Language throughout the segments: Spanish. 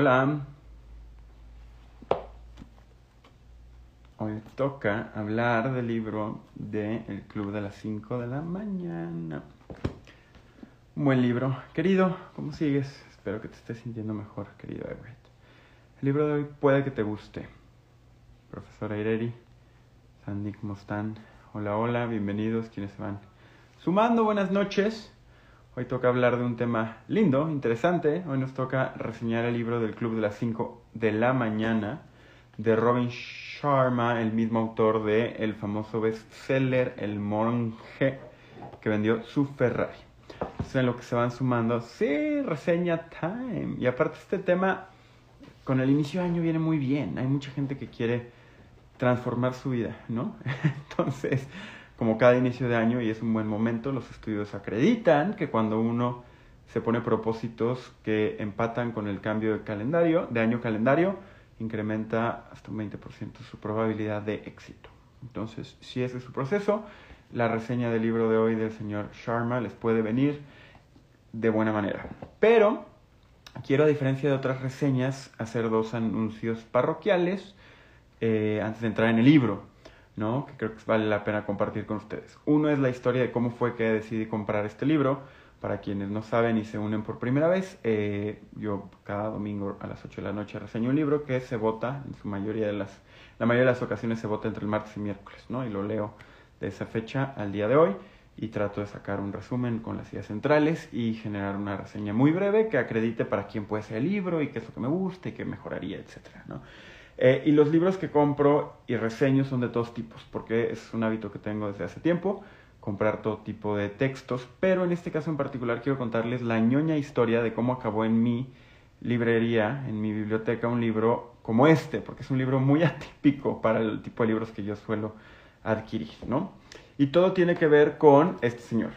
Hola. Hoy toca hablar del libro de El Club de las 5 de la mañana. Un buen libro. Querido, ¿cómo sigues? Espero que te estés sintiendo mejor, querido Everett. El libro de hoy puede que te guste. Profesora Ireri, Sandy, ¿cómo están? Hola, hola, bienvenidos quienes se van sumando. Buenas noches. Hoy toca hablar de un tema lindo, interesante. Hoy nos toca reseñar el libro del Club de las 5 de la mañana de Robin Sharma, el mismo autor de el famoso bestseller El monje que vendió su Ferrari. Es en lo que se van sumando. Sí, reseña time. Y aparte este tema con el inicio de año viene muy bien. Hay mucha gente que quiere transformar su vida, ¿no? Entonces, como cada inicio de año y es un buen momento, los estudios acreditan que cuando uno se pone propósitos que empatan con el cambio de calendario, de año calendario, incrementa hasta un 20% su probabilidad de éxito. Entonces, si ese es su proceso, la reseña del libro de hoy del señor Sharma les puede venir de buena manera. Pero quiero, a diferencia de otras reseñas, hacer dos anuncios parroquiales eh, antes de entrar en el libro. ¿No? que creo que vale la pena compartir con ustedes. Uno es la historia de cómo fue que decidí comprar este libro. Para quienes no saben y se unen por primera vez, eh, yo cada domingo a las 8 de la noche reseño un libro que se vota, en su mayoría de las, la mayoría de las ocasiones se vota entre el martes y miércoles, ¿no? Y lo leo de esa fecha al día de hoy y trato de sacar un resumen con las ideas centrales y generar una reseña muy breve que acredite para quién puede ser el libro y qué es lo que me gusta y qué mejoraría, etcétera, ¿no? Eh, y los libros que compro y reseño son de todos tipos, porque es un hábito que tengo desde hace tiempo, comprar todo tipo de textos, pero en este caso en particular quiero contarles la ñoña historia de cómo acabó en mi librería, en mi biblioteca, un libro como este, porque es un libro muy atípico para el tipo de libros que yo suelo adquirir, ¿no? Y todo tiene que ver con este señor.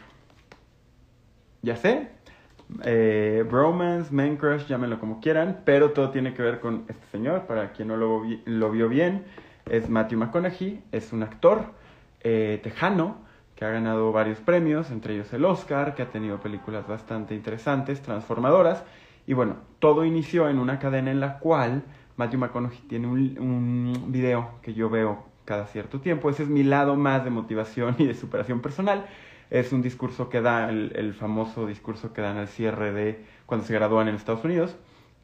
Ya sé, eh, bromance, man crush, llámenlo como quieran, pero todo tiene que ver con este señor, para quien no lo, vio bien, es Matthew McConaughey, es un actor eh, tejano que ha ganado varios premios, entre ellos el Oscar, que ha tenido películas bastante interesantes, transformadoras, y bueno, todo inició en una cadena en la cual Matthew McConaughey tiene un video que yo veo cada cierto tiempo, ese es mi lado más de motivación y de superación personal, es un discurso que da, el, famoso discurso que dan al cierre de cuando se gradúan en Estados Unidos,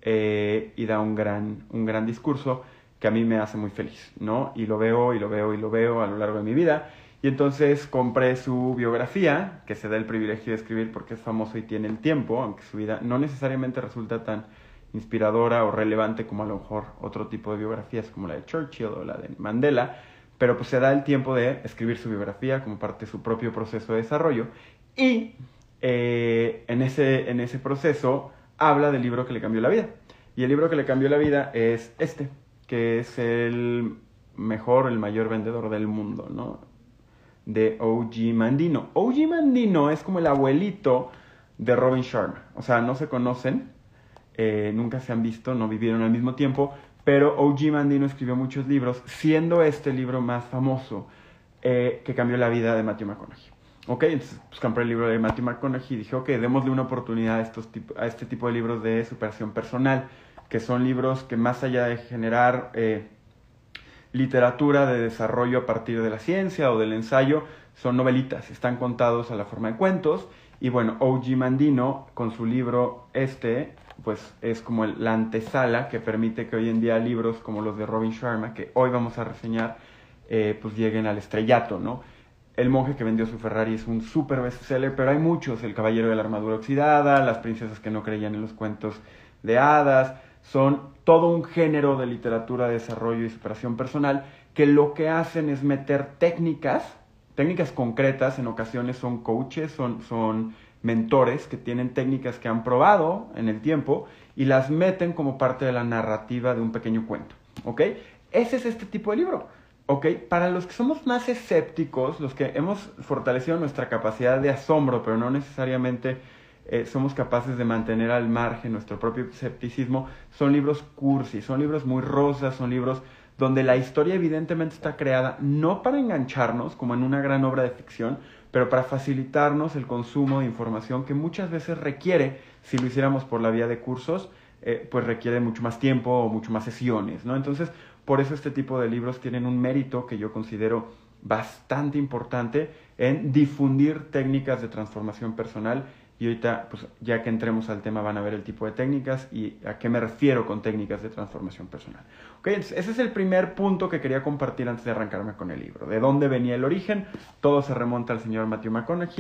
eh, y da un gran, un gran discurso que a mí me hace muy feliz, ¿no? Y lo veo y lo veo y lo veo a lo largo de mi vida. Y entonces compré su biografía, que se da el privilegio de escribir porque es famoso y tiene el tiempo, aunque su vida no necesariamente resulta tan inspiradora o relevante como a lo mejor otro tipo de biografías como la de Churchill o la de Mandela, pero pues se da el tiempo de escribir su biografía como parte de su propio proceso de desarrollo y eh, en, ese, en ese proceso habla del libro que le cambió la vida. Y el libro que le cambió la vida es este, que es el mejor, el mayor vendedor del mundo, ¿no? De O.G. Mandino. O.G. Mandino es como el abuelito de Robin Sharma. O sea, no se conocen, eh, nunca se han visto, no vivieron al mismo tiempo, pero O.G. Mandino escribió muchos libros, siendo este libro más famoso eh, que cambió la vida de Matthew McConaughey. Ok, entonces pues, compré el libro de Matthew McConaughey y dije, ok, démosle una oportunidad a este tipo de libros de superación personal, que son libros que más allá de generar eh, literatura de desarrollo a partir de la ciencia o del ensayo, son novelitas, están contados a la forma de cuentos. Y bueno, O.G. Mandino, con su libro este, pues es como la antesala que permite que hoy en día libros como los de Robin Sharma, que hoy vamos a reseñar, eh, pues lleguen al estrellato, ¿no? El monje que vendió su Ferrari es un super bestseller, pero hay muchos, El caballero de la armadura oxidada, Las princesas que no creían en los cuentos de hadas, son todo un género de literatura de desarrollo y superación personal que lo que hacen es meter técnicas, técnicas concretas, en ocasiones son coaches, son, son mentores que tienen técnicas que han probado en el tiempo y las meten como parte de la narrativa de un pequeño cuento. ¿Ok? Ese es este tipo de libro. ¿Ok? Para los que somos más escépticos, los que hemos fortalecido nuestra capacidad de asombro, pero no necesariamente eh, somos capaces de mantener al margen nuestro propio escepticismo, son libros cursi, son libros muy rosas, son libros donde la historia evidentemente está creada no para engancharnos como en una gran obra de ficción, pero para facilitarnos el consumo de información que muchas veces requiere, si lo hiciéramos por la vía de cursos, eh, pues requiere mucho más tiempo o mucho más sesiones, ¿no? Entonces, por eso este tipo de libros tienen un mérito que yo considero bastante importante en difundir técnicas de transformación personal y ahorita, pues ya que entremos al tema, van a ver el tipo de técnicas y a qué me refiero con técnicas de transformación personal. Okay, ese es el primer punto que quería compartir antes de arrancarme con el libro. ¿De dónde venía el origen? Todo se remonta al señor Matthew McConaughey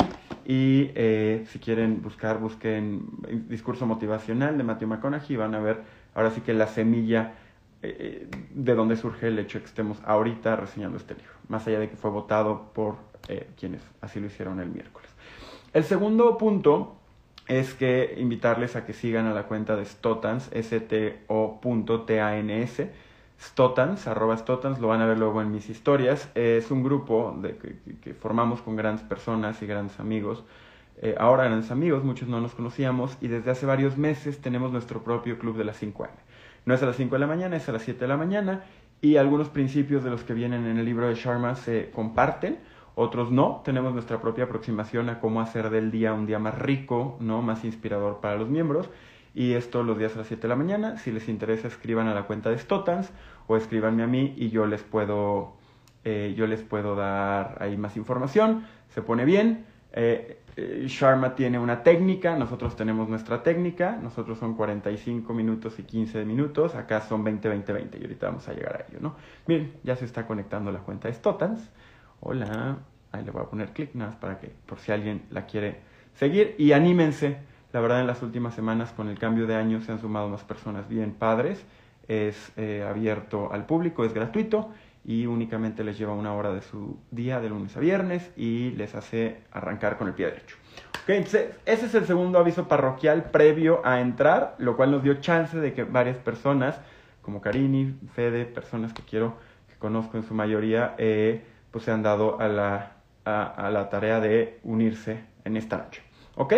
y eh, si quieren buscar, busquen discurso motivacional de Matthew McConaughey y van a ver ahora sí que la semilla eh, de dónde surge el hecho de que estemos ahorita reseñando este libro, más allá de que fue votado por eh, quienes así lo hicieron el miércoles. El segundo punto es que invitarles a que sigan a la cuenta de Stotans, S-T-O.T-A-N-S, Stotans, arroba Stotans, lo van a ver luego en mis historias. Es un grupo de, que, formamos con grandes personas y grandes amigos. Eh, ahora grandes amigos, muchos no nos conocíamos y desde hace varios meses tenemos nuestro propio club de las 5 m No es a las 5 de la mañana, es a las 7 de la mañana y algunos principios de los que vienen en el libro de Sharma se comparten otros no. Tenemos nuestra propia aproximación a cómo hacer del día un día más rico, ¿no? más inspirador para los miembros. Y esto los días a las 7 de la mañana. Si les interesa, escriban a la cuenta de Stotans o escríbanme a mí y yo les puedo, eh, yo les puedo dar ahí más información. Se pone bien. Eh, eh, Sharma tiene una técnica, nosotros tenemos nuestra técnica, nosotros son 45 minutos y 15 minutos, acá son 20, 20, 20 y ahorita vamos a llegar a ello, ¿no? Miren, ya se está conectando la cuenta de Stotans hola, ahí le voy a poner clic nada más para que, por si alguien la quiere seguir y anímense. La verdad en las últimas semanas con el cambio de año se han sumado más personas bien padres. Es eh, abierto al público, es gratuito y únicamente les lleva una hora de su día de lunes a viernes y les hace arrancar con el pie derecho. Okay, entonces, ese es el segundo aviso parroquial previo a entrar, lo cual nos dio chance de que varias personas, como Karini, Fede, personas que quiero, que conozco en su mayoría, eh, pues se han dado a la, a, la tarea de unirse en esta noche. ¿Ok?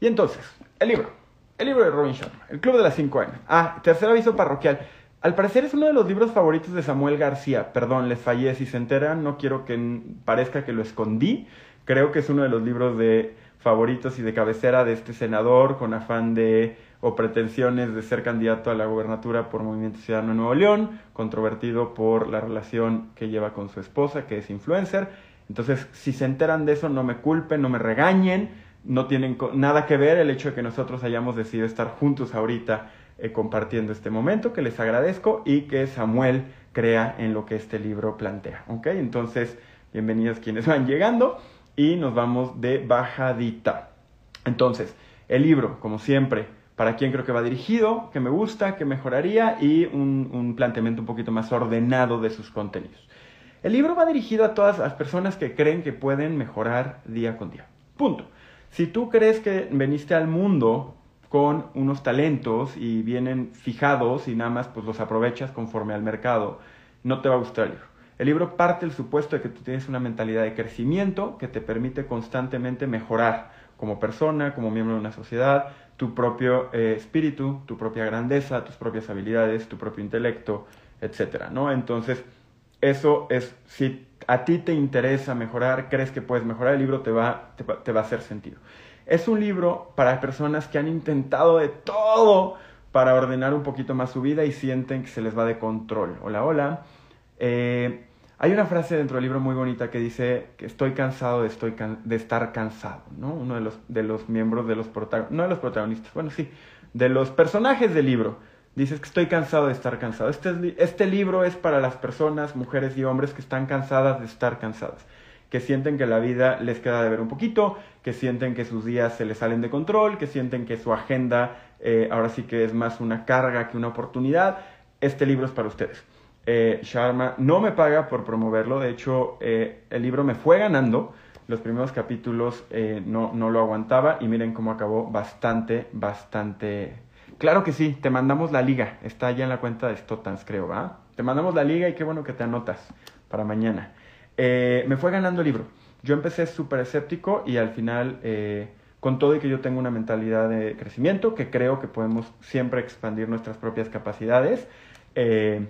Y entonces, el libro. El libro de Robin Sharma, El Club de las 5 años. Ah, tercer aviso parroquial. Al parecer es uno de los libros favoritos de Samuel García. Perdón, les fallé. Si se enteran, no quiero que parezca que lo escondí. Creo que es uno de los libros de favoritos y de cabecera de este senador con afán de o pretensiones de ser candidato a la gubernatura por Movimiento Ciudadano de Nuevo León, controvertido por la relación que lleva con su esposa, que es influencer. Entonces, si se enteran de eso, no me culpen, no me regañen, no tienen nada que ver el hecho de que nosotros hayamos decidido estar juntos ahorita eh, compartiendo este momento, que les agradezco y que Samuel crea en lo que este libro plantea. ¿Ok? Entonces, bienvenidos quienes van llegando y nos vamos de bajadita. Entonces, el libro, como siempre, para quién creo que va dirigido, que me gusta, que mejoraría y un, planteamiento un poquito más ordenado de sus contenidos. El libro va dirigido a todas las personas que creen que pueden mejorar día con día. Punto. Si tú crees que veniste al mundo con unos talentos y vienen fijados y nada más pues los aprovechas conforme al mercado, no te va a gustar el libro. El libro parte del supuesto de que tú tienes una mentalidad de crecimiento que te permite constantemente mejorar como persona, como miembro de una sociedad, tu propio eh, espíritu, tu propia grandeza, tus propias habilidades, tu propio intelecto, etcétera, ¿no? Entonces, eso es, si a ti te interesa mejorar, crees que puedes mejorar, el libro te va, te, va a hacer sentido. Es un libro para personas que han intentado de todo para ordenar un poquito más su vida y sienten que se les va de control. Hola, hola. Eh, hay una frase dentro del libro muy bonita que dice que estoy cansado de, estoy de estar cansado, ¿no? Uno de los, de los miembros de los protagonistas, no de los protagonistas, bueno, sí, de los personajes del libro. Dices que estoy cansado de estar cansado. Este, este libro es para las personas, mujeres y hombres que están cansadas de estar cansadas, que sienten que la vida les queda de ver un poquito, que sienten que sus días se les salen de control, que sienten que su agenda eh, ahora sí que es más una carga que una oportunidad. Este libro es para ustedes. Eh, Sharma no me paga por promoverlo, de hecho eh, el libro me fue ganando, los primeros capítulos eh, no, no lo aguantaba y miren cómo acabó bastante, bastante... Claro que sí, te mandamos la liga, está ya en la cuenta de Stotans creo, ¿va? Te mandamos la liga y qué bueno que te anotas para mañana. me fue ganando el libro. Yo empecé súper escéptico y al final, con todo y que yo tengo una mentalidad de crecimiento, que creo que podemos siempre expandir nuestras propias capacidades, eh,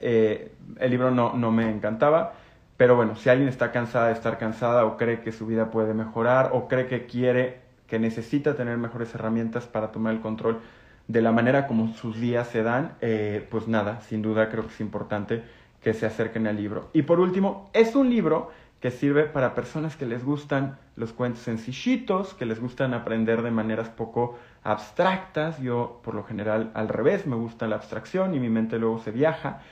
el libro no, no me encantaba, pero bueno, si alguien está cansada de estar cansada o cree que su vida puede mejorar o cree que quiere, que necesita tener mejores herramientas para tomar el control de la manera como sus días se dan, eh, pues nada, sin duda creo que es importante que se acerquen al libro. Y por último, es un libro que sirve para personas que les gustan los cuentos sencillitos, que les gustan aprender de maneras poco abstractas. Yo, por lo general, al revés, me gusta la abstracción y mi mente luego se viaja.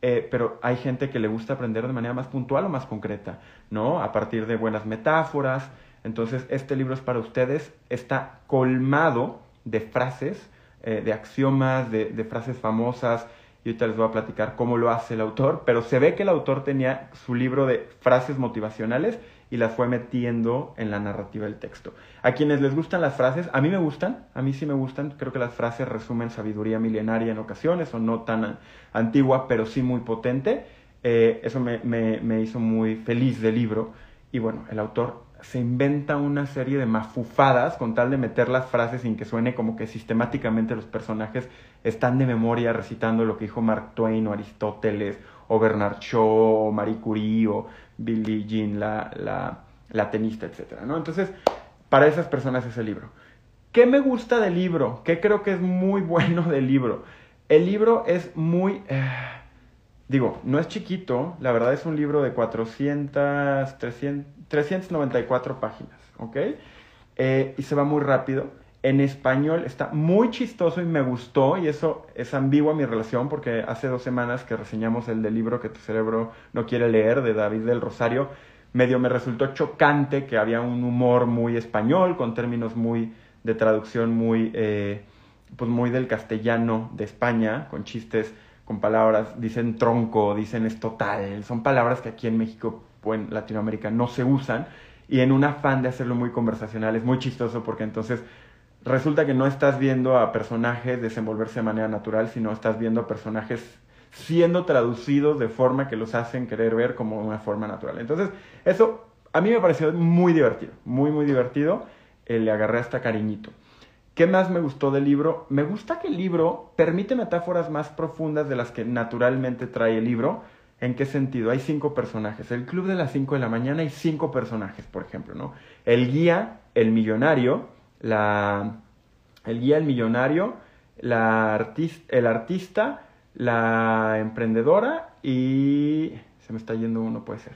Eh, pero hay gente que le gusta aprender de manera más puntual o más concreta, ¿no? A partir de buenas metáforas. Entonces, este libro es para ustedes, está colmado de frases, eh, de axiomas, de, de frases famosas, y ahorita les voy a platicar cómo lo hace el autor, pero se ve que el autor tenía su libro de frases motivacionales y las fue metiendo en la narrativa del texto. A quienes les gustan las frases, a mí me gustan, a mí sí me gustan, creo que las frases resumen sabiduría milenaria en ocasiones, o no tan antigua, pero sí muy potente. Eh, eso me, me, me hizo muy feliz del libro. Y bueno, el autor se inventa una serie de mafufadas con tal de meter las frases sin que suene como que sistemáticamente los personajes están de memoria recitando lo que dijo Mark Twain o Aristóteles o Bernard Shaw o Marie Curie o Billie Jean, la, la, tenista, etc. ¿no? Entonces, para esas personas es el libro. ¿Qué me gusta del libro? ¿Qué creo que es muy bueno del libro? El libro es muy... Eh, digo, no es chiquito, la verdad es un libro de 400, 300, 394 páginas, ¿ok? Eh, y se va muy rápido. En español está muy chistoso y me gustó, y eso es ambigua mi relación, porque hace dos semanas que reseñamos el del libro que tu cerebro no quiere leer, de David del Rosario, medio me resultó chocante que había un humor muy español, con términos muy de traducción muy, eh, pues muy del castellano de España, con chistes, con palabras, dicen tronco, dicen es total, son palabras que aquí en México o en Latinoamérica no se usan, y en un afán de hacerlo muy conversacional es muy chistoso porque entonces resulta que no estás viendo a personajes desenvolverse de manera natural, sino estás viendo a personajes siendo traducidos de forma que los hacen querer ver como una forma natural. Entonces, eso a mí me pareció muy divertido, muy, muy divertido. Le agarré hasta cariñito. ¿Qué más me gustó del libro? Me gusta que el libro permite metáforas más profundas de las que naturalmente trae el libro. ¿En qué sentido? Hay cinco personajes. El club de las cinco de la mañana hay cinco personajes, por ejemplo, ¿no? El guía, el millonario, la... El guía, el millonario, la artista, el artista, la emprendedora y... Se me está yendo uno, puede ser.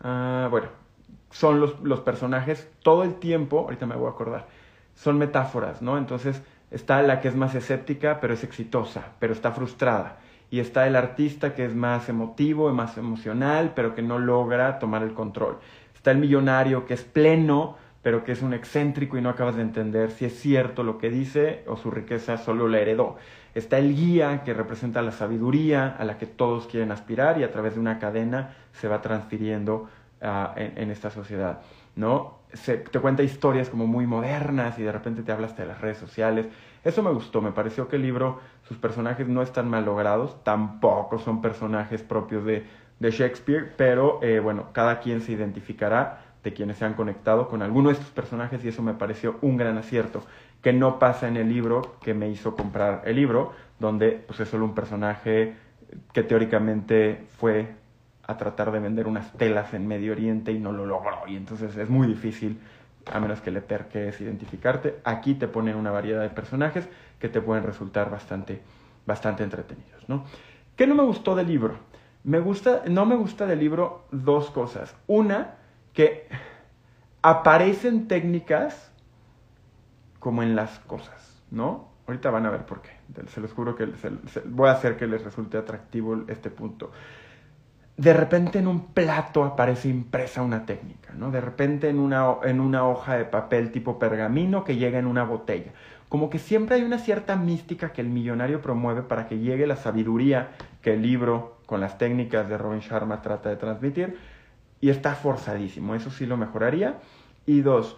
Ah, bueno, son los, los personajes todo el tiempo, ahorita me voy a acordar, son metáforas, ¿no? Entonces está la que es más escéptica, pero es exitosa, pero está frustrada. Y está el artista que es más emotivo, más emocional, pero que no logra tomar el control. Está el millonario que es pleno, pero que es un excéntrico y no acabas de entender si es cierto lo que dice o su riqueza solo la heredó. Está el guía que representa la sabiduría a la que todos quieren aspirar y a través de una cadena se va transfiriendo en, en, esta sociedad, ¿no? Se, te cuenta historias como muy modernas y de repente te hablas de las redes sociales. Eso me gustó, me pareció que el libro, sus personajes no están mal logrados, tampoco son personajes propios de, de Shakespeare, pero eh, bueno, cada quien se identificará de quienes se han conectado con alguno de estos personajes y eso me pareció un gran acierto, que no pasa en el libro que me hizo comprar el libro, donde pues es solo un personaje que teóricamente fue a tratar de vender unas telas en Medio Oriente y no lo logró y entonces es muy difícil a menos que le perques identificarte. Aquí te ponen una variedad de personajes que te pueden resultar bastante, bastante entretenidos, ¿no? ¿Qué no me gustó del libro? Me gusta, no me gusta del libro dos cosas. Una, que aparecen técnicas como en las cosas, ¿no? Ahorita van a ver por qué. Se los juro que voy a hacer que les resulte atractivo este punto. De repente en un plato aparece impresa una técnica, ¿no? De repente en una, en una hoja de papel tipo pergamino que llega en una botella. Como que siempre hay una cierta mística que el millonario promueve para que llegue la sabiduría que el libro con las técnicas de Robin Sharma trata de transmitir y está forzadísimo, eso sí lo mejoraría. Y dos,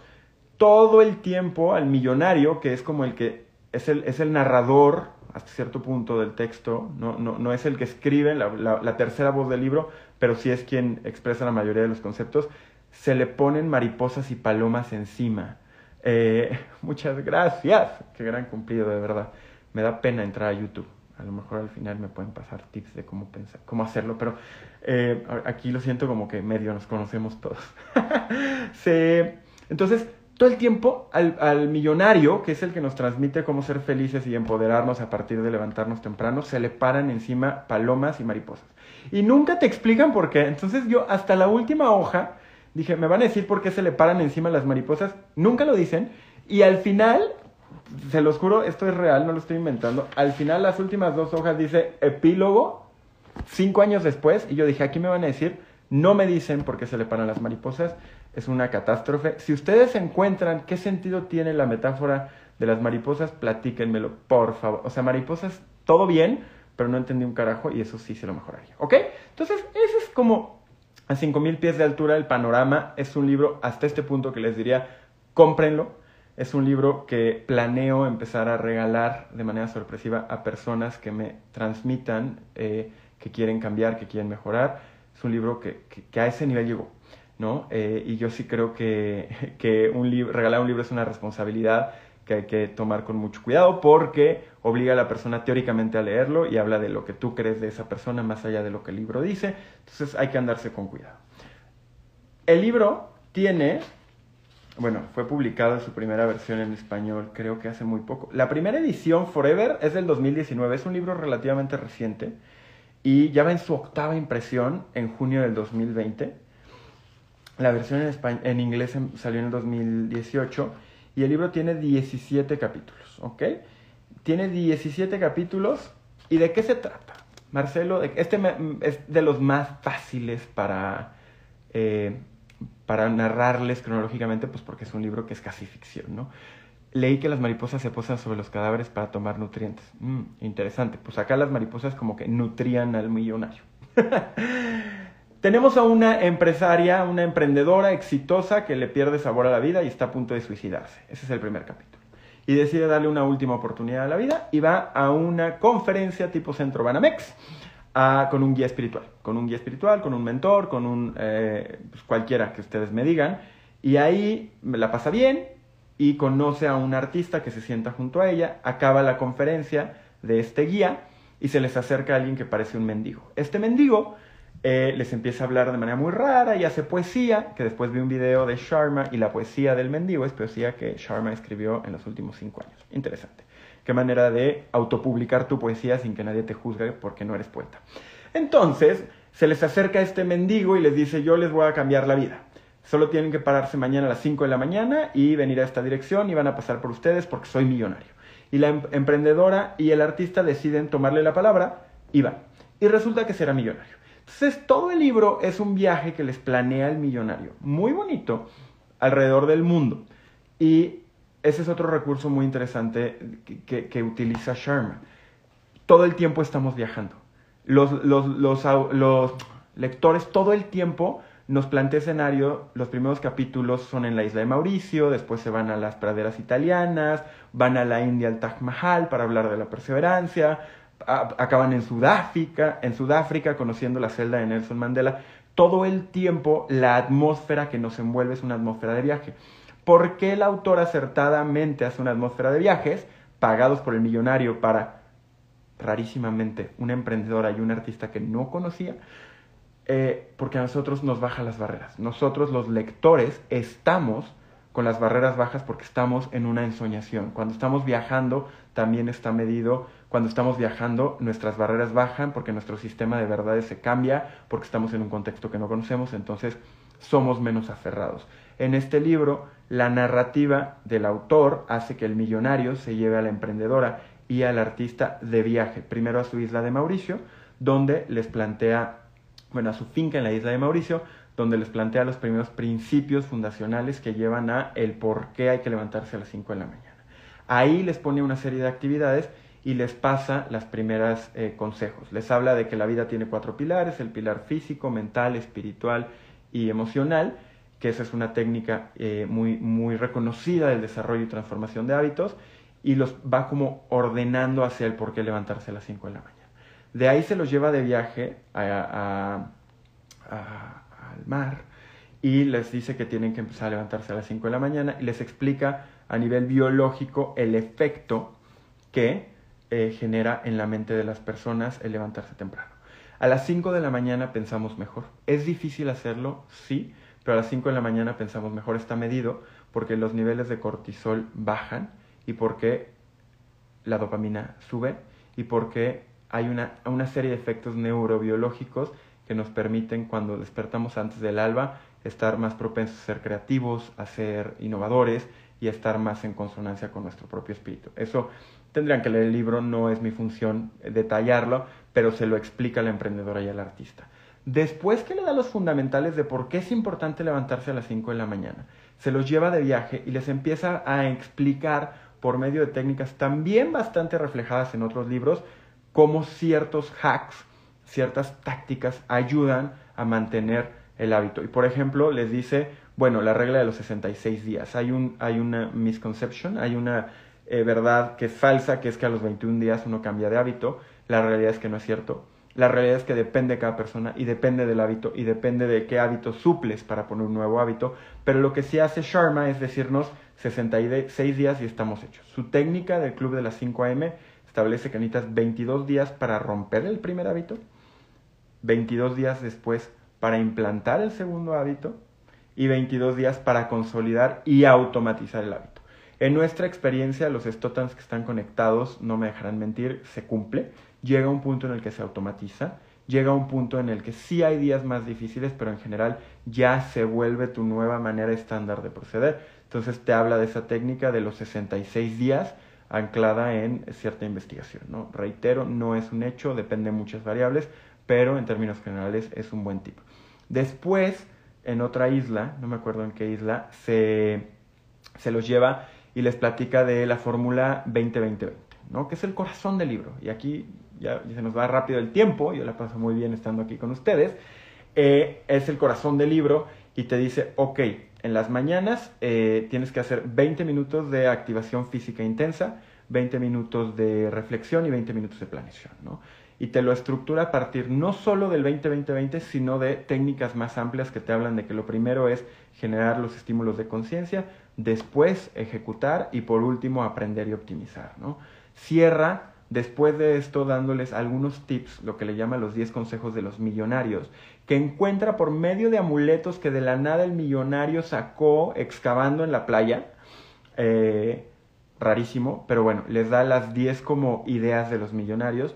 todo el tiempo al millonario, que es como el que es el, es el narrador hasta cierto punto del texto, no, no, no es el que escribe la, la, tercera voz del libro, pero sí es quien expresa la mayoría de los conceptos, se le ponen mariposas y palomas encima. Eh, muchas gracias, qué gran cumplido, de verdad. Me da pena entrar a YouTube. A lo mejor al final me pueden pasar tips de cómo pensar, cómo hacerlo, pero eh, aquí lo siento como que medio nos conocemos todos. Se, entonces, todo el tiempo al, millonario, que es el que nos transmite cómo ser felices y empoderarnos a partir de levantarnos temprano, se le paran encima palomas y mariposas. Y nunca te explican por qué. Entonces yo hasta la última hoja dije, me van a decir por qué se le paran encima las mariposas. Nunca lo dicen. Y al final, se los juro, esto es real, no lo estoy inventando. Al final las últimas dos hojas dice epílogo, cinco años después. Y yo dije, aquí me van a decir, no me dicen por qué se le paran las mariposas es una catástrofe. Si ustedes encuentran qué sentido tiene la metáfora de las mariposas, platíquenmelo, por favor. O sea, mariposas, todo bien, pero no entendí un carajo y eso sí se lo mejoraría. ¿Ok? Entonces, ese es como a 5000 pies de altura el panorama. Es un libro hasta este punto que les diría, cómprenlo. Es un libro que planeo empezar a regalar de manera sorpresiva a personas que me transmitan eh, que quieren cambiar, que quieren mejorar. Es un libro que, que a ese nivel llegó. ¿No? Eh, y yo sí creo que, que un regalar un libro es una responsabilidad que hay que tomar con mucho cuidado porque obliga a la persona teóricamente a leerlo y habla de lo que tú crees de esa persona más allá de lo que el libro dice. Entonces hay que andarse con cuidado. El libro tiene, bueno, fue publicado su primera versión en español creo que hace muy poco. La primera edición, Forever, es del 2019, es un libro relativamente reciente y ya va en su octava impresión en junio del 2020 la versión en, en inglés em, salió en el 2018 y el libro tiene 17 capítulos, ¿ok? Tiene 17 capítulos. ¿Y de qué se trata? Marcelo, este es de los más fáciles para, eh, para narrarles cronológicamente, pues porque es un libro que es casi ficción, ¿no? Leí que las mariposas se posan sobre los cadáveres para tomar nutrientes. Mm, interesante. Pues acá las mariposas como que nutrían al millonario. Tenemos a una empresaria, una emprendedora exitosa que le pierde sabor a la vida y está a punto de suicidarse. Ese es el primer capítulo. Y decide darle una última oportunidad a la vida y va a una conferencia tipo Centro Banamex con un guía espiritual. Con un guía espiritual, con un mentor, con un eh, pues cualquiera que ustedes me digan. Y ahí la pasa bien y conoce a un artista que se sienta junto a ella. Acaba la conferencia de este guía y se les acerca alguien que parece un mendigo. Este mendigo eh, les empieza a hablar de manera muy rara y hace poesía, que después vi un video de Sharma y la poesía del mendigo es poesía que Sharma escribió en los últimos cinco años. Interesante. Qué manera de autopublicar tu poesía sin que nadie te juzgue porque no eres poeta. Entonces, se les acerca este mendigo y les dice, yo les voy a cambiar la vida. Solo tienen que pararse mañana a las 5 de la mañana y venir a esta dirección y van a pasar por ustedes porque soy millonario. Y la em-, emprendedora y el artista deciden tomarle la palabra y van. Y resulta que será millonario. Entonces, todo el libro es un viaje que les planea el millonario, muy bonito, alrededor del mundo. Y ese es otro recurso muy interesante que, utiliza Sharma. Todo el tiempo estamos viajando. Los, los, lectores todo el tiempo nos plantea escenario, los primeros capítulos son en la isla de Mauricio, después se van a las praderas italianas, van a la India al Taj Mahal para hablar de la perseverancia, acaban en Sudáfrica, en Sudáfrica conociendo la celda de Nelson Mandela. Todo el tiempo la atmósfera que nos envuelve es una atmósfera de viaje. ¿Por qué el autor acertadamente hace una atmósfera de viajes pagados por el millonario para, rarísimamente, una emprendedora y un artista que no conocía? Eh, porque a nosotros nos bajan las barreras. Nosotros los lectores estamos con las barreras bajas porque estamos en una ensoñación. Cuando estamos viajando también está medido cuando estamos viajando, nuestras barreras bajan porque nuestro sistema de verdades se cambia, porque estamos en un contexto que no conocemos, entonces somos menos aferrados. En este libro, la narrativa del autor hace que el millonario se lleve a la emprendedora y al artista de viaje, primero a su isla de Mauricio, donde les plantea, bueno, a su finca en la isla de Mauricio, donde les plantea los primeros principios fundacionales que llevan a el por qué hay que levantarse a las 5 de la mañana. Ahí les pone una serie de actividades y les pasa las primeras eh, consejos. Les habla de que la vida tiene cuatro pilares, el pilar físico, mental, espiritual y emocional, que esa es una técnica eh, muy, muy reconocida del desarrollo y transformación de hábitos, y los va como ordenando hacia el por qué levantarse a las 5 de la mañana. De ahí se los lleva de viaje al mar y les dice que tienen que empezar a levantarse a las 5 de la mañana y les explica a nivel biológico el efecto que eh, genera en la mente de las personas el levantarse temprano. A las 5 de la mañana pensamos mejor. ¿Es difícil hacerlo? Sí, pero a las 5 de la mañana pensamos mejor. Está medido porque los niveles de cortisol bajan y porque la dopamina sube y porque hay una, una serie de efectos neurobiológicos que nos permiten cuando despertamos antes del alba estar más propensos a ser creativos, a ser innovadores y a estar más en consonancia con nuestro propio espíritu. Eso tendrían que leer el libro, no es mi función detallarlo, pero se lo explica la emprendedora y al artista. Después que le da los fundamentales de por qué es importante levantarse a las 5 de la mañana, se los lleva de viaje y les empieza a explicar por medio de técnicas también bastante reflejadas en otros libros, cómo ciertos hacks, ciertas tácticas ayudan a mantener el hábito. Y por ejemplo, les dice, bueno, la regla de los 66 días. Hay, un, hay una misconception, hay una eh, verdad que es falsa, que es que a los 21 días uno cambia de hábito. La realidad es que no es cierto. La realidad es que depende de cada persona y depende del hábito y depende de qué hábito suples para poner un nuevo hábito. Pero lo que sí hace Sharma es decirnos 66 días y estamos hechos. Su técnica del club de las 5 AM establece que necesitas 22 días para romper el primer hábito, 22 días después para implantar el segundo hábito y 22 días para consolidar y automatizar el hábito. En nuestra experiencia, los stotans que están conectados, no me dejarán mentir, se cumple. Llega un punto en el que se automatiza, llega un punto en el que sí hay días más difíciles, pero en general ya se vuelve tu nueva manera estándar de proceder. Entonces te habla de esa técnica de los 66 días anclada en cierta investigación. ¿no? Reitero, no es un hecho, depende de muchas variables, pero en términos generales es un buen tipo. Después, en otra isla, no me acuerdo en qué isla, se, se los lleva y les platica de la fórmula 20-20-20, ¿no? que es el corazón del libro. Y aquí ya, se nos va rápido el tiempo, yo la paso muy bien estando aquí con ustedes. Eh, es el corazón del libro y te dice, ok, en las mañanas eh, tienes que hacer 20 minutos de activación física intensa, 20 minutos de reflexión y 20 minutos de planeación, ¿no? Y te lo estructura a partir no solo del 20-20-20, sino de técnicas más amplias que te hablan de que lo primero es generar los estímulos de conciencia, después ejecutar y por último aprender y optimizar, ¿no? Cierra después de esto dándoles algunos tips, lo que le llama los 10 consejos de los millonarios, que encuentra por medio de amuletos que de la nada el millonario sacó excavando en la playa. Eh, rarísimo, pero bueno, les da las 10 como ideas de los millonarios.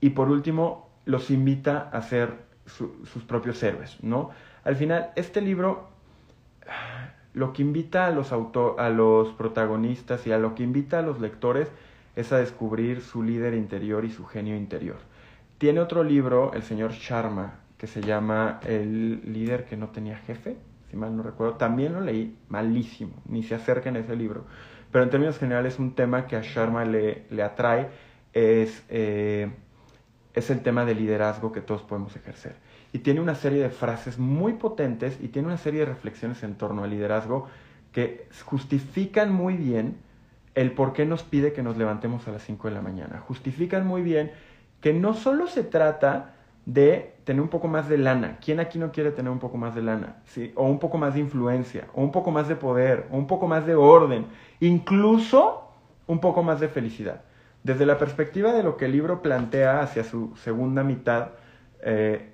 Y por último, los invita a ser sus propios héroes, ¿no? Al final, este libro lo que invita a los, a los protagonistas y a lo que invita a los lectores es a descubrir su líder interior y su genio interior. Tiene otro libro, el señor Sharma, que se llama El líder que no tenía jefe, si mal no recuerdo. También lo leí malísimo, ni se acerquen a ese libro. Pero en términos generales, un tema que a Sharma le, le atrae es, eh, es el tema de liderazgo que todos podemos ejercer. Y tiene una serie de frases muy potentes y tiene una serie de reflexiones en torno al liderazgo que justifican muy bien el por qué nos pide que nos levantemos a las 5 de la mañana. Justifican muy bien que no solo se trata de tener un poco más de lana. ¿Quién aquí no quiere tener un poco más de lana? ¿Sí? O un poco más de influencia, o un poco más de poder, o un poco más de orden, incluso un poco más de felicidad. Desde la perspectiva de lo que el libro plantea hacia su segunda mitad, eh,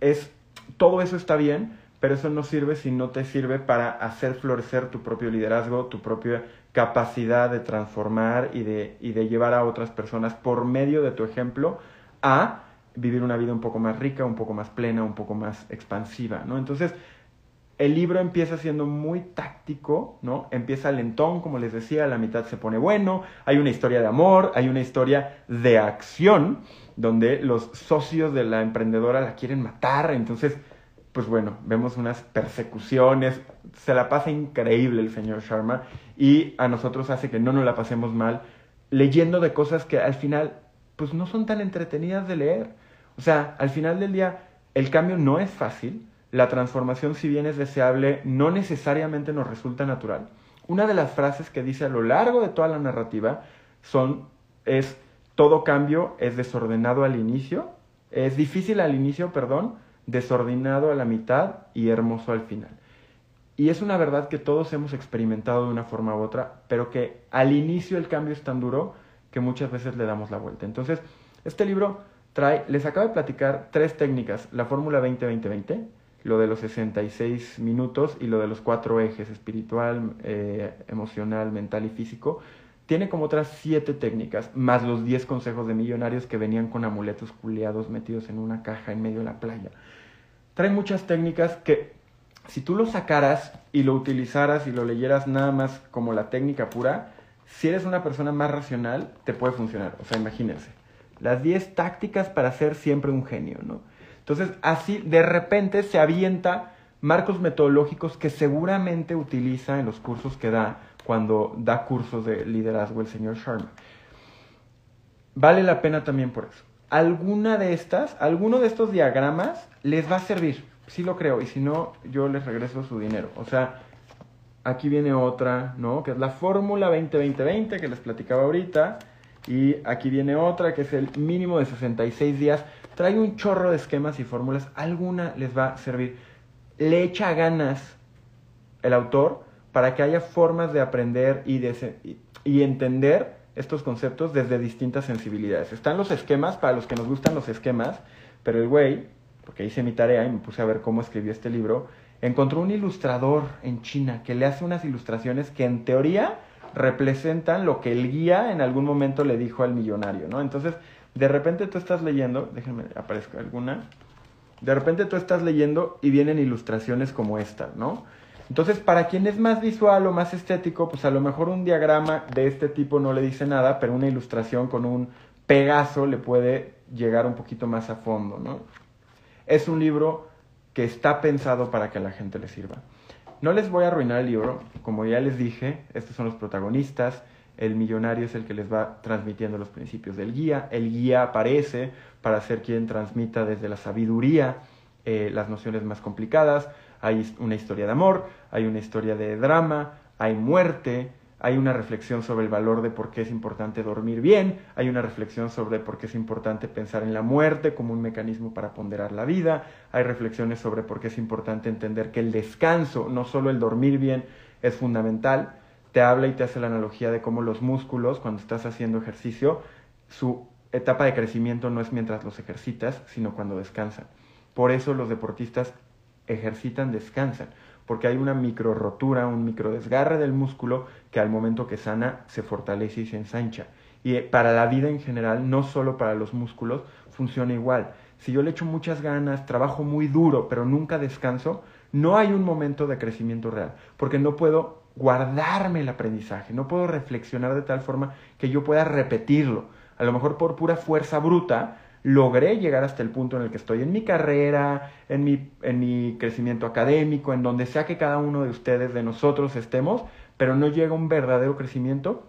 es todo eso está bien, pero eso no sirve si no te sirve para hacer florecer tu propio liderazgo, tu propia capacidad de transformar y de, y de llevar a otras personas por medio de tu ejemplo a vivir una vida un poco más rica, un poco más plena, un poco más expansiva, ¿no? Entonces, el libro empieza siendo muy táctico, ¿no? Empieza lentón, como les decía, a la mitad se pone bueno, hay una historia de amor, hay una historia de acción, donde los socios de la emprendedora la quieren matar, entonces, pues bueno, vemos unas persecuciones, se la pasa increíble el señor Sharma y a nosotros hace que no nos la pasemos mal leyendo de cosas que al final, pues no son tan entretenidas de leer. O sea, al final del día, el cambio no es fácil, la transformación, si bien es deseable, no necesariamente nos resulta natural. Una de las frases que dice a lo largo de toda la narrativa son, es, todo cambio es desordenado al inicio, es difícil al inicio, perdón, desordenado a la mitad y hermoso al final. Y es una verdad que todos hemos experimentado de una forma u otra, pero que al inicio el cambio es tan duro que muchas veces le damos la vuelta. Entonces, este libro trae, les acabo de platicar tres técnicas, la fórmula 20-20-20, lo de los 66 minutos y lo de los cuatro ejes, espiritual, eh, emocional, mental y físico, tiene como otras siete técnicas, más los 10 consejos de millonarios que venían con amuletos culeados metidos en una caja en medio de la playa. Trae muchas técnicas que si tú lo sacaras y lo utilizaras y lo leyeras nada más como la técnica pura, si eres una persona más racional, te puede funcionar. O sea, imagínense. Las 10 tácticas para ser siempre un genio, ¿no? Entonces, así de repente se avienta marcos metodológicos que seguramente utiliza en los cursos que da cuando da cursos de liderazgo el señor Sharma. Vale la pena también por eso. Alguna de estas, alguno de estos diagramas les va a servir, sí lo creo, y si no, yo les regreso su dinero. O sea, aquí viene otra, ¿no? Que es la fórmula 20-20-20 que les platicaba ahorita. Y aquí viene otra que es el mínimo de 66 días. Trae un chorro de esquemas y fórmulas. Alguna les va a servir. Le echa ganas el autor para que haya formas de aprender y, de, y entender estos conceptos desde distintas sensibilidades. Están los esquemas, para los que nos gustan los esquemas, pero el güey, porque hice mi tarea y me puse a ver cómo escribió este libro, encontró un ilustrador en China que le hace unas ilustraciones que en teoría representan lo que el guía en algún momento le dijo al millonario, ¿no? Entonces, de repente tú estás leyendo, déjenme aparezca alguna, de repente tú estás leyendo y vienen ilustraciones como esta, ¿no? Entonces, para quien es más visual o más estético, pues a lo mejor un diagrama de este tipo no le dice nada, pero una ilustración con un pegazo le puede llegar un poquito más a fondo, ¿no? Es un libro que está pensado para que a la gente le sirva. No les voy a arruinar el libro, como ya les dije, estos son los protagonistas, el millonario es el que les va transmitiendo los principios del guía, el guía aparece para ser quien transmita desde la sabiduría eh, las nociones más complicadas, hay una historia de amor, hay una historia de drama, hay muerte, hay una reflexión sobre el valor de por qué es importante dormir bien, hay una reflexión sobre por qué es importante pensar en la muerte como un mecanismo para ponderar la vida, hay reflexiones sobre por qué es importante entender que el descanso, no solo el dormir bien, es fundamental. Te habla y te hace la analogía de cómo los músculos, cuando estás haciendo ejercicio, su etapa de crecimiento no es mientras los ejercitas, sino cuando descansan. Por eso los deportistas ejercitan, descansan porque hay una micro rotura, un micro desgarre del músculo que al momento que sana se fortalece y se ensancha. Y eh, para la vida en general, no solo para los músculos, funciona igual. Si yo le echo muchas ganas, trabajo muy duro, pero nunca descanso, no hay un momento de crecimiento real, porque no puedo guardarme el aprendizaje, no puedo reflexionar de tal forma que yo pueda repetirlo. A lo mejor por pura fuerza bruta, logré llegar hasta el punto en el que estoy en mi carrera, en mi, en mi crecimiento académico, en donde sea que cada uno de ustedes, de nosotros estemos, pero no llega un verdadero crecimiento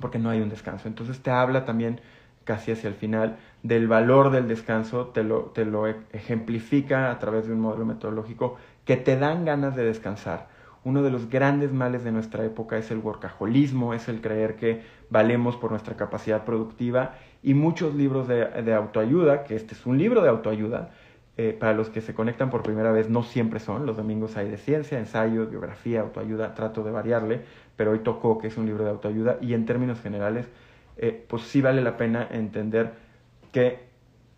porque no hay un descanso. Entonces te habla también casi hacia el final del valor del descanso, te lo, te lo ejemplifica a través de un modelo metodológico que te dan ganas de descansar. Uno de los grandes males de nuestra época es el workaholismo, es el creer que valemos por nuestra capacidad productiva. Y muchos libros de, autoayuda, que este es un libro de autoayuda, eh, para los que se conectan por primera vez no siempre son, los domingos hay de ciencia, ensayo, biografía, autoayuda, trato de variarle, pero hoy tocó que es un libro de autoayuda. Y en términos generales, eh, pues sí vale la pena entender que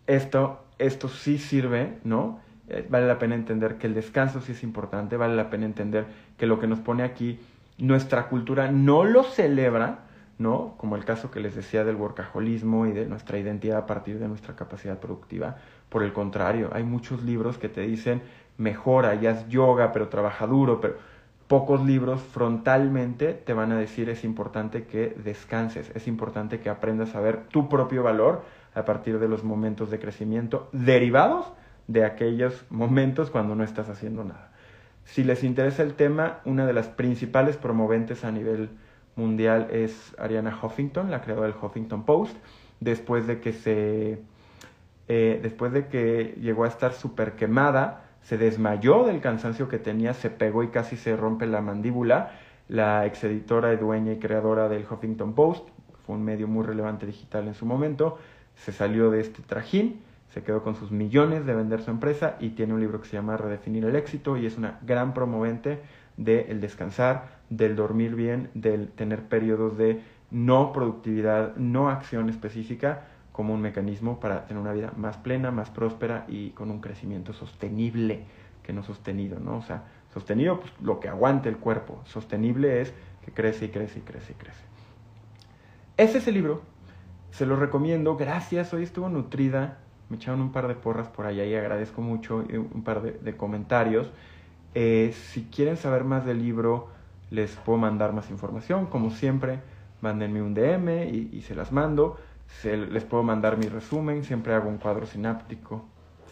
esto, esto sí sirve, ¿no? Eh, vale la pena entender que el descanso sí es importante, vale la pena entender que lo que nos pone aquí, nuestra cultura no lo celebra, ¿no? Como el caso que les decía del workaholismo y de nuestra identidad a partir de nuestra capacidad productiva. Por el contrario, hay muchos libros que te dicen mejora, ya es yoga, pero trabaja duro, pero pocos libros frontalmente te van a decir es importante que descanses, es importante que aprendas a ver tu propio valor a partir de los momentos de crecimiento derivados de aquellos momentos cuando no estás haciendo nada. Si les interesa el tema, una de las principales promoventes a nivel mundial es Ariana Huffington, la creadora del Huffington Post, después de que se eh, después de que llegó a estar súper quemada, se desmayó del cansancio que tenía, se pegó y casi se rompe la mandíbula. La exeditora, dueña y creadora del Huffington Post, fue un medio muy relevante digital en su momento, se salió de este trajín, se quedó con sus millones de vender su empresa y tiene un libro que se llama Redefinir el éxito y es una gran promovente del descansar, del dormir bien, del tener periodos de no productividad, no acción específica, como un mecanismo para tener una vida más plena, más próspera y con un crecimiento sostenible. que no sostenido, ¿no? O sea, sostenido, pues lo que aguante el cuerpo. Sostenible es que crece y crece y crece y crece. Ese es el libro. Se lo recomiendo. Gracias. Hoy estuvo nutrida. Me echaron un par de porras por allá y agradezco mucho un par de, comentarios. Eh, si quieren saber más del libro, les puedo mandar más información. Como siempre, mándenme un DM y, se las mando. les puedo mandar mi resumen. Siempre hago un cuadro sináptico,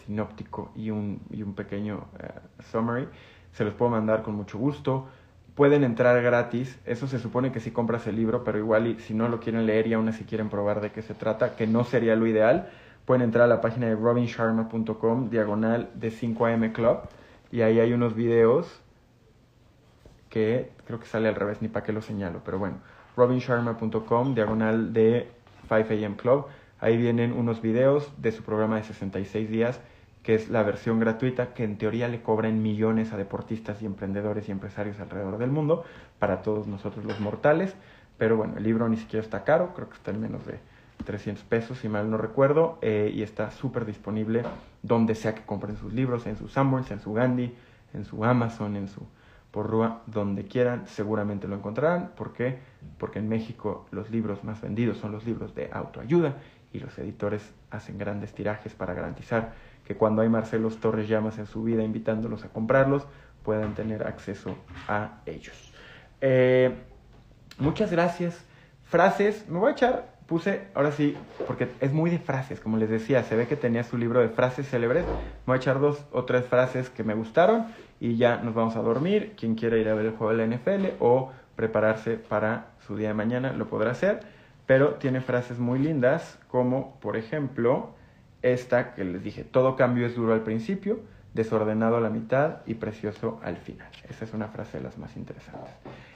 sinóptico y un, y un pequeño eh, summary. Se los puedo mandar con mucho gusto pueden entrar gratis. Eso se supone que si compras el libro, pero igual si no lo quieren leer y aún así quieren probar de qué se trata, que no sería lo ideal, pueden entrar a la página de robinsharma.com, diagonal de 5am club, y ahí hay unos videos que creo que sale al revés, ni para qué lo señalo, pero bueno, robinsharma.com, diagonal de 5am club, ahí vienen unos videos de su programa de 66 días que es la versión gratuita, que en teoría le cobran millones a deportistas y emprendedores y empresarios alrededor del mundo, para todos nosotros los mortales. Pero bueno, el libro ni siquiera está caro, creo que está en menos de 300 pesos, si mal no recuerdo, eh, y está súper disponible donde sea que compren sus libros, en su Sanborns, en su Gandhi, en su Amazon, en su Porrúa, donde quieran, seguramente lo encontrarán. ¿Por qué? Porque en México los libros más vendidos son los libros de autoayuda y los editores hacen grandes tirajes para garantizar que cuando hay Marcelos Torres Llamas en su vida invitándolos a comprarlos, puedan tener acceso a ellos. Eh, muchas gracias. Frases, me voy a echar, puse, ahora sí, porque es muy de frases, como les decía, se ve que tenía su libro de frases célebres. Voy a echar dos o tres frases que me gustaron y ya nos vamos a dormir. Quien quiera ir a ver el juego de la NFL o prepararse para su día de mañana lo podrá hacer. Pero tiene frases muy lindas, como por ejemplo, esta que les dije, todo cambio es duro al principio, desordenado a la mitad y precioso al final. Esa es una frase de las más interesantes.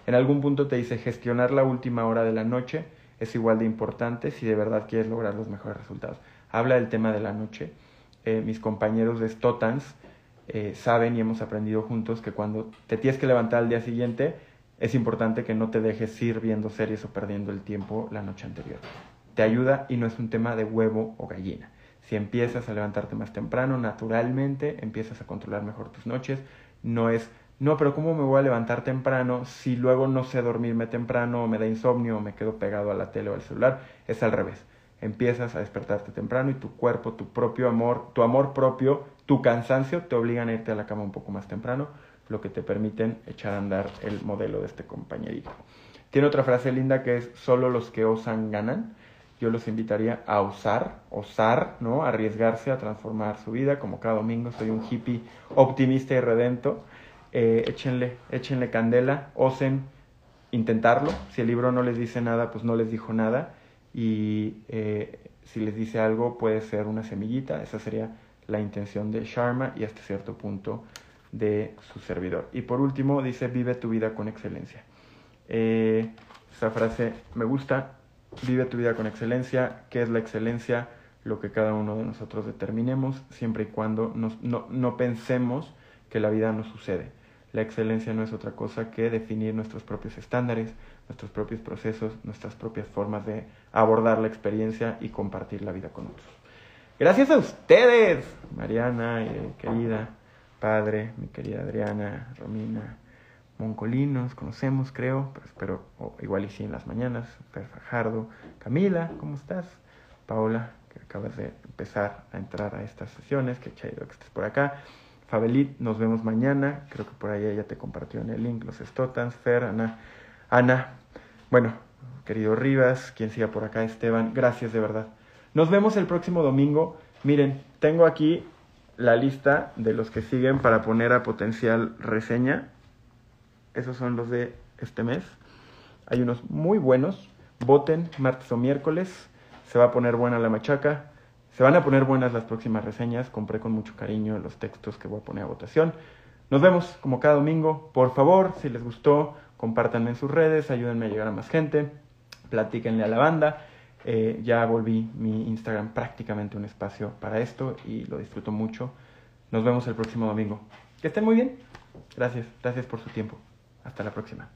En algún punto te dice, gestionar la última hora de la noche es igual de importante si de verdad quieres lograr los mejores resultados. Habla del tema de la noche. Eh, mis compañeros de Stotans eh, saben y hemos aprendido juntos que cuando te tienes que levantar al día siguiente, es importante que no te dejes ir viendo series o perdiendo el tiempo la noche anterior. Te ayuda y no es un tema de huevo o gallina. Si empiezas a levantarte más temprano, naturalmente empiezas a controlar mejor tus noches. No es, no, pero ¿cómo me voy a levantar temprano si luego no sé dormirme temprano, me da insomnio, me quedo pegado a la tele o al celular? Es al revés. Empiezas a despertarte temprano y tu cuerpo, tu propio amor, tu amor propio, tu cansancio te obligan a irte a la cama un poco más temprano, lo que te permiten echar a andar el modelo de este compañerito. Tiene otra frase linda que es, solo los que osan ganan yo los invitaría a osar, osar, ¿no? Arriesgarse a transformar su vida, como cada domingo soy un hippie optimista y redento. Eh, échenle, échenle candela, osen intentarlo. Si el libro no les dice nada, pues no les dijo nada. Y eh, si les dice algo, puede ser una semillita. Esa sería la intención de Sharma y hasta cierto punto de su servidor. Y por último, dice, vive tu vida con excelencia. Eh, esa frase me gusta, Vive tu vida con excelencia. ¿Qué es la excelencia? Lo que cada uno de nosotros determinemos, siempre y cuando no, no pensemos que la vida nos sucede. La excelencia no es otra cosa que definir nuestros propios estándares, nuestros propios procesos, nuestras propias formas de abordar la experiencia y compartir la vida con otros. Gracias a ustedes, Mariana, eh, querida padre, mi querida Adriana, Romina, Moncolinos, conocemos, creo, pero espero, igual y sí en las mañanas. Per Fajardo, Camila, ¿cómo estás? Paola, que acabas de empezar a entrar a estas sesiones, que chido que estés por acá. Fabelit, nos vemos mañana, creo que por ahí ella te compartió en el link los Stotans, Fer, Ana, Ana, bueno, querido Rivas, quien siga por acá, Esteban, gracias de verdad. Nos vemos el próximo domingo. Miren, tengo aquí la lista de los que siguen para poner a potencial reseña esos son los de este mes. Hay unos muy buenos. Voten martes o miércoles. Se va a poner buena la machaca. Se van a poner buenas las próximas reseñas. Compré con mucho cariño los textos que voy a poner a votación. Nos vemos como cada domingo. Por favor, si les gustó, compártanme en sus redes, ayúdenme a llegar a más gente, platíquenle a la banda. Eh, ya volví mi Instagram prácticamente un espacio para esto y lo disfruto mucho. Nos vemos el próximo domingo. Que estén muy bien. Gracias, gracias por su tiempo. Hasta la próxima.